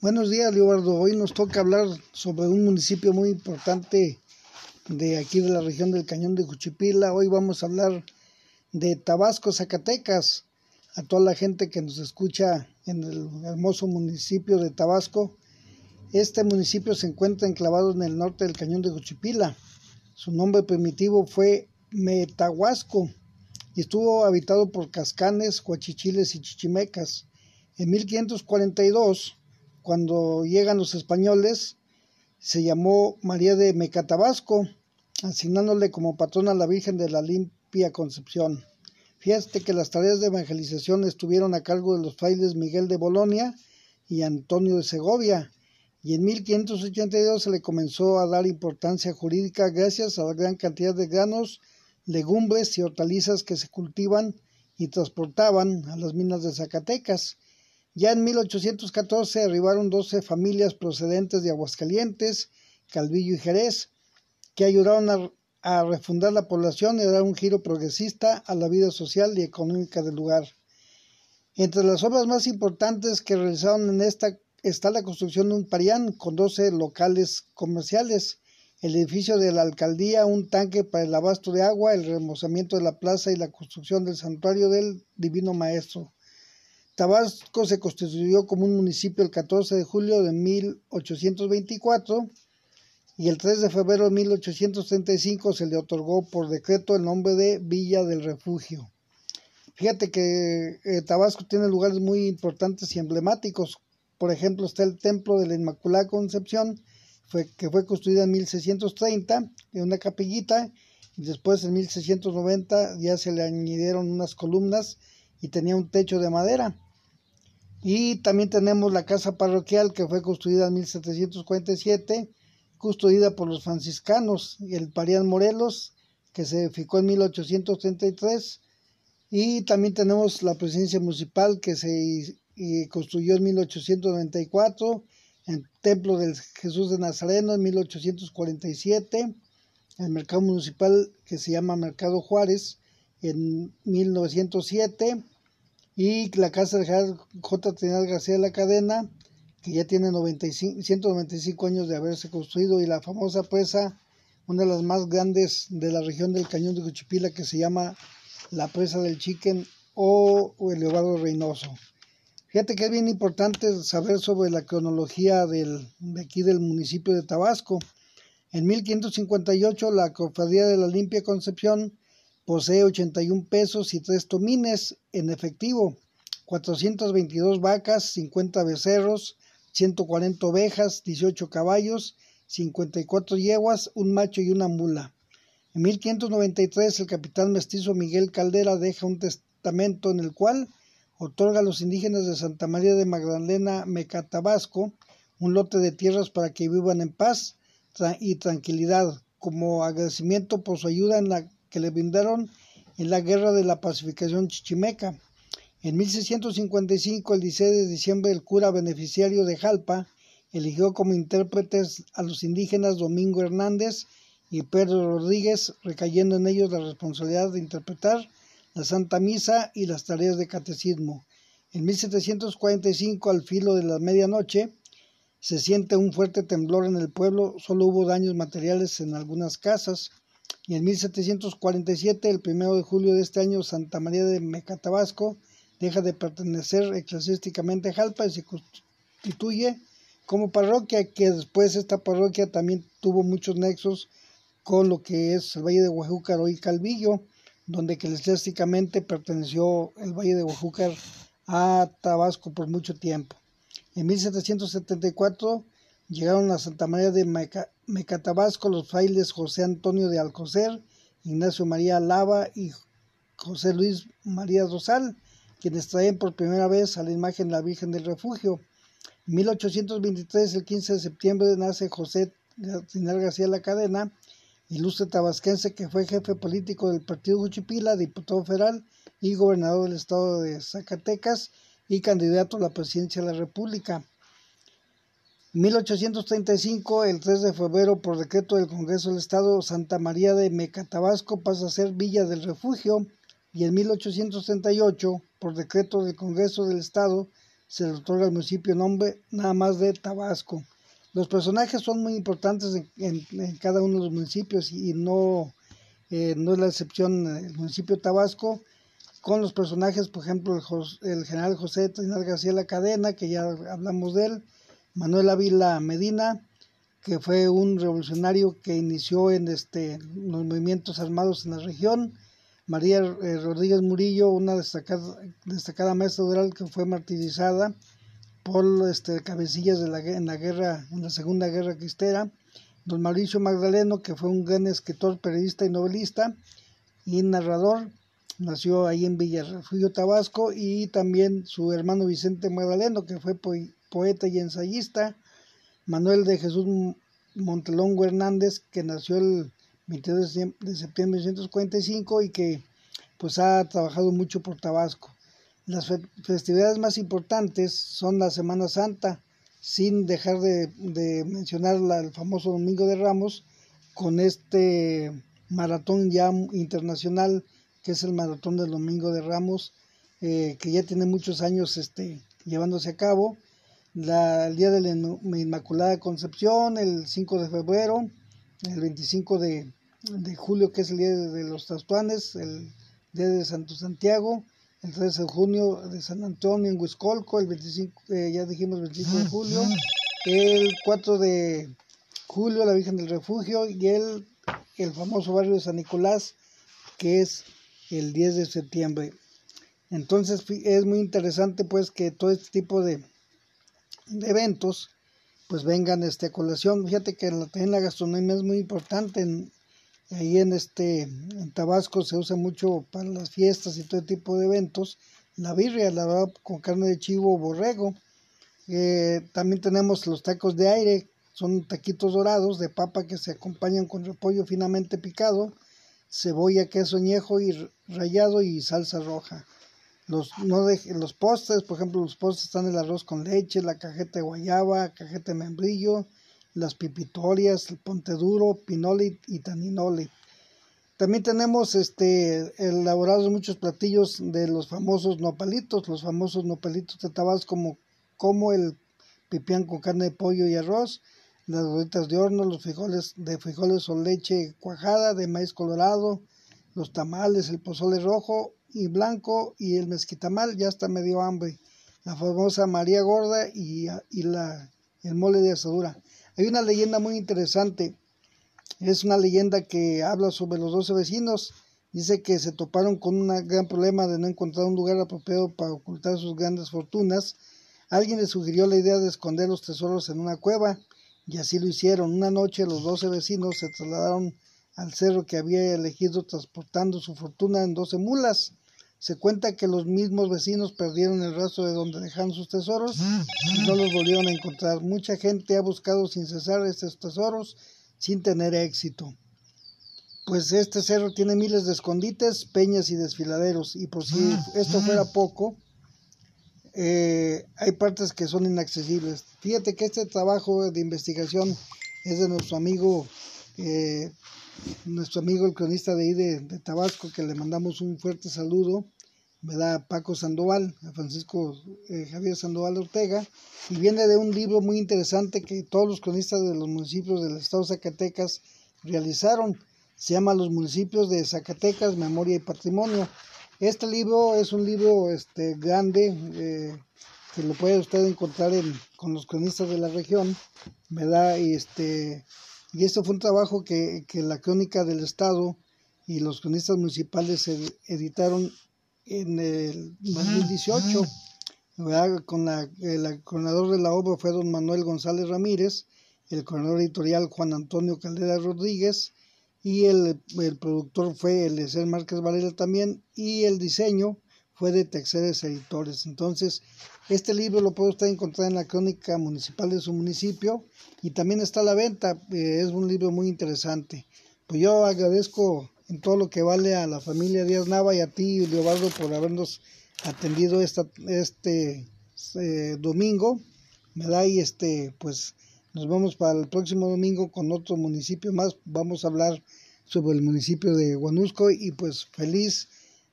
Buenos días, Leobardo. Hoy nos toca hablar sobre un municipio muy importante de aquí de la región del Cañón de Juchipila. Hoy vamos a hablar de Tabasco, Zacatecas. A toda la gente que nos escucha en el hermoso municipio de Tabasco. Este municipio se encuentra enclavado en el norte del Cañón de Juchipila. Su nombre primitivo fue Metahuasco y estuvo habitado por cascanes, huachichiles y chichimecas. En 1542 cuando llegan los españoles, se llamó María de Mecatabasco, asignándole como patrona a la Virgen de la Limpia Concepción. Fíjate que las tareas de evangelización estuvieron a cargo de los frailes Miguel de Bolonia y Antonio de Segovia, y en 1582 se le comenzó a dar importancia jurídica gracias a la gran cantidad de granos, legumbres y hortalizas que se cultivan y transportaban a las minas de Zacatecas ya en 1814 arribaron 12 familias procedentes de Aguascalientes, Calvillo y Jerez, que ayudaron a, refundar la población y dar un giro progresista a la vida social y económica del lugar. Entre las obras más importantes que realizaron en esta está la construcción de un parián con 12 locales comerciales, el edificio de la alcaldía, un tanque para el abasto de agua, el remozamiento de la plaza y la construcción del santuario del Divino Maestro. Tabasco se constituyó como un municipio el 14 de julio de 1824 y el 3 de febrero de 1835 se le otorgó por decreto el nombre de Villa del Refugio. Fíjate que eh, Tabasco tiene lugares muy importantes y emblemáticos. Por ejemplo, está el Templo de la Inmaculada Concepción, que fue construida en 1630, en una capillita, y después en 1690 ya se le añadieron unas columnas y tenía un techo de madera. Y también tenemos la casa parroquial que fue construida en 1747, custodida por los franciscanos, y el Parián Morelos, que se edificó en 1833. Y también tenemos la presidencia municipal que se construyó en 1894, el Templo del Jesús de Nazareno en 1847, el mercado municipal que se llama Mercado Juárez en 1907 y la casa de J. Trinidad García de la Cadena, que ya tiene 95, 195 años de haberse construido, y la famosa presa, una de las más grandes de la región del Cañón de Cuchipila, que se llama la presa del Chiquen o, el Leobardo Reynoso. Fíjate que es bien importante saber sobre la cronología del, de aquí del municipio de Tabasco. En 1558 la Cofradía de la Limpia Concepción Posee 81 pesos y 3 tomines en efectivo, 422 vacas, 50 becerros, 140 ovejas, 18 caballos, 54 yeguas, un macho y una mula. En 1593 el capitán mestizo Miguel Caldera deja un testamento en el cual otorga a los indígenas de Santa María de Magdalena Mecatabasco un lote de tierras para que vivan en paz y tranquilidad como agradecimiento por su ayuda en la que le brindaron en la Guerra de la Pacificación Chichimeca. En 1655, el 16 de diciembre, el cura beneficiario de Jalpa eligió como intérpretes a los indígenas Domingo Hernández y Pedro Rodríguez, recayendo en ellos la responsabilidad de interpretar la Santa Misa y las tareas de catecismo. En 1745, al filo de la medianoche, se siente un fuerte temblor en el pueblo, solo hubo daños materiales en algunas casas y en 1747, el primero de julio de este año, Santa María de Mecatabasco deja de pertenecer eclesiásticamente a Jalpa y se constituye como parroquia, que después esta parroquia también tuvo muchos nexos con lo que es el Valle de Oaxúcar y Calvillo, donde eclesiásticamente perteneció el Valle de Oaxúcar a Tabasco por mucho tiempo. En 1774 llegaron a Santa María de Mecatabasco los frailes José Antonio de Alcocer, Ignacio María Lava y José Luis María Rosal, quienes traen por primera vez a la imagen de la Virgen del Refugio. En 1823, el 15 de septiembre, nace José Trinidad García La Cadena, ilustre tabasquense que fue jefe político del Partido Juchipila, diputado federal y gobernador del estado de Zacatecas y candidato a la presidencia de la República. 1835, el 3 de febrero, por decreto del Congreso del Estado, Santa María de Mecatabasco pasa a ser Villa del Refugio y en 1838, por decreto del Congreso del Estado, se le otorga al municipio nombre nada más de Tabasco. Los personajes son muy importantes en, cada uno de los municipios y, no, eh, no es la excepción el municipio de Tabasco, con los personajes, por ejemplo, el, general José Trinidad García La Cadena, que ya hablamos de él, Manuel Ávila Medina, que fue un revolucionario que inició en este, los movimientos armados en la región, María eh, Rodríguez Murillo, una destacada, maestra rural que fue martirizada por este, cabecillas de la, en la guerra, en la Segunda Guerra Cristera, don Mauricio Magdaleno, que fue un gran escritor, periodista y novelista y narrador, nació ahí en Villarrefugio, Tabasco, y también su hermano Vicente Magdaleno, que fue poeta y ensayista, Manuel de Jesús Montelongo Hernández, que nació el 22 de septiembre de 1945 y que pues ha trabajado mucho por Tabasco. Las festividades más importantes son la Semana Santa, sin dejar de, mencionar el famoso Domingo de Ramos, con este maratón ya internacional, que es el maratón del Domingo de Ramos, eh, que ya tiene muchos años este, llevándose a cabo el día de la Inmaculada Concepción, el 5 de febrero, el 25 de, julio, que es el día de los Tastuanes, el día de Santo Santiago, el 13 de junio de San Antonio en Huiscolco, el 25, eh, ya dijimos 25 de julio, el 4 de julio la Virgen del Refugio y el, el famoso barrio de San Nicolás, que es el 10 de septiembre. Entonces es muy interesante pues que todo este tipo de, de eventos, pues vengan este, a colación. Fíjate que la, la gastronomía es muy importante. En, ahí en, este, en Tabasco se usa mucho para las fiestas y todo tipo de eventos. La birria, la verdad, con carne de chivo o borrego. Eh, también tenemos los tacos de aire, son taquitos dorados de papa que se acompañan con repollo finamente picado, cebolla, queso añejo y rallado y salsa roja. Los, no de, los postres, por ejemplo, los postres están el arroz con leche, la cajeta de guayaba, cajeta de membrillo, las pipitorias, el ponte duro, pinole y taninole. También tenemos este elaborados muchos platillos de los famosos nopalitos, los famosos nopalitos de Tabasco como, como el pipián con carne de pollo y arroz, las gorditas de horno, los frijoles de frijoles o leche cuajada, de maíz colorado, los tamales, el pozole rojo y blanco y el mezquitamal ya está medio hambre. La famosa María Gorda y, la, el mole de asadura. Hay una leyenda muy interesante. Es una leyenda que habla sobre los doce vecinos. Dice que se toparon con un gran problema de no encontrar un lugar apropiado para ocultar sus grandes fortunas. Alguien les sugirió la idea de esconder los tesoros en una cueva y así lo hicieron. Una noche los doce vecinos se trasladaron al cerro que había elegido transportando su fortuna en doce mulas. Se cuenta que los mismos vecinos perdieron el rastro de donde dejaron sus tesoros y no los volvieron a encontrar. Mucha gente ha buscado sin cesar estos tesoros sin tener éxito. Pues este cerro tiene miles de escondites, peñas y desfiladeros. Y por si esto fuera poco, eh, hay partes que son inaccesibles. Fíjate que este trabajo de investigación es de nuestro amigo eh, nuestro amigo el cronista de ahí de, Tabasco, que le mandamos un fuerte saludo, ¿verdad? Paco Sandoval, Francisco eh, Javier Sandoval Ortega, y viene de un libro muy interesante que todos los cronistas de los municipios del estado de Zacatecas realizaron. Se llama Los municipios de Zacatecas, Memoria y Patrimonio. Este libro es un libro este, grande, eh, que lo puede usted encontrar con los cronistas de la región, ¿verdad? Y este y esto fue un trabajo que, la Crónica del Estado y los cronistas municipales editaron en el 2018. Con la, el coordinador de la obra fue don Manuel González Ramírez, el coordinador editorial Juan Antonio Caldera Rodríguez y el, el productor fue Eliezer Márquez Varela también y el diseño fue de Texeres Editores. Entonces, este libro lo puede usted encontrar en la crónica municipal de su municipio y también está a la venta. Eh, es un libro muy interesante. Pues yo agradezco en todo lo que vale a la familia Díaz Nava y a ti, Leobardo, por habernos atendido esta, este eh, domingo. da Y este, pues nos vemos para el próximo domingo con otro municipio más. Vamos a hablar sobre el municipio de Guanusco y pues feliz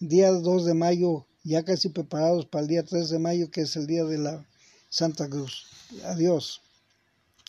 día 2 de mayo ya casi preparados para el día 3 de mayo, que es el día de la Santa Cruz. Adiós.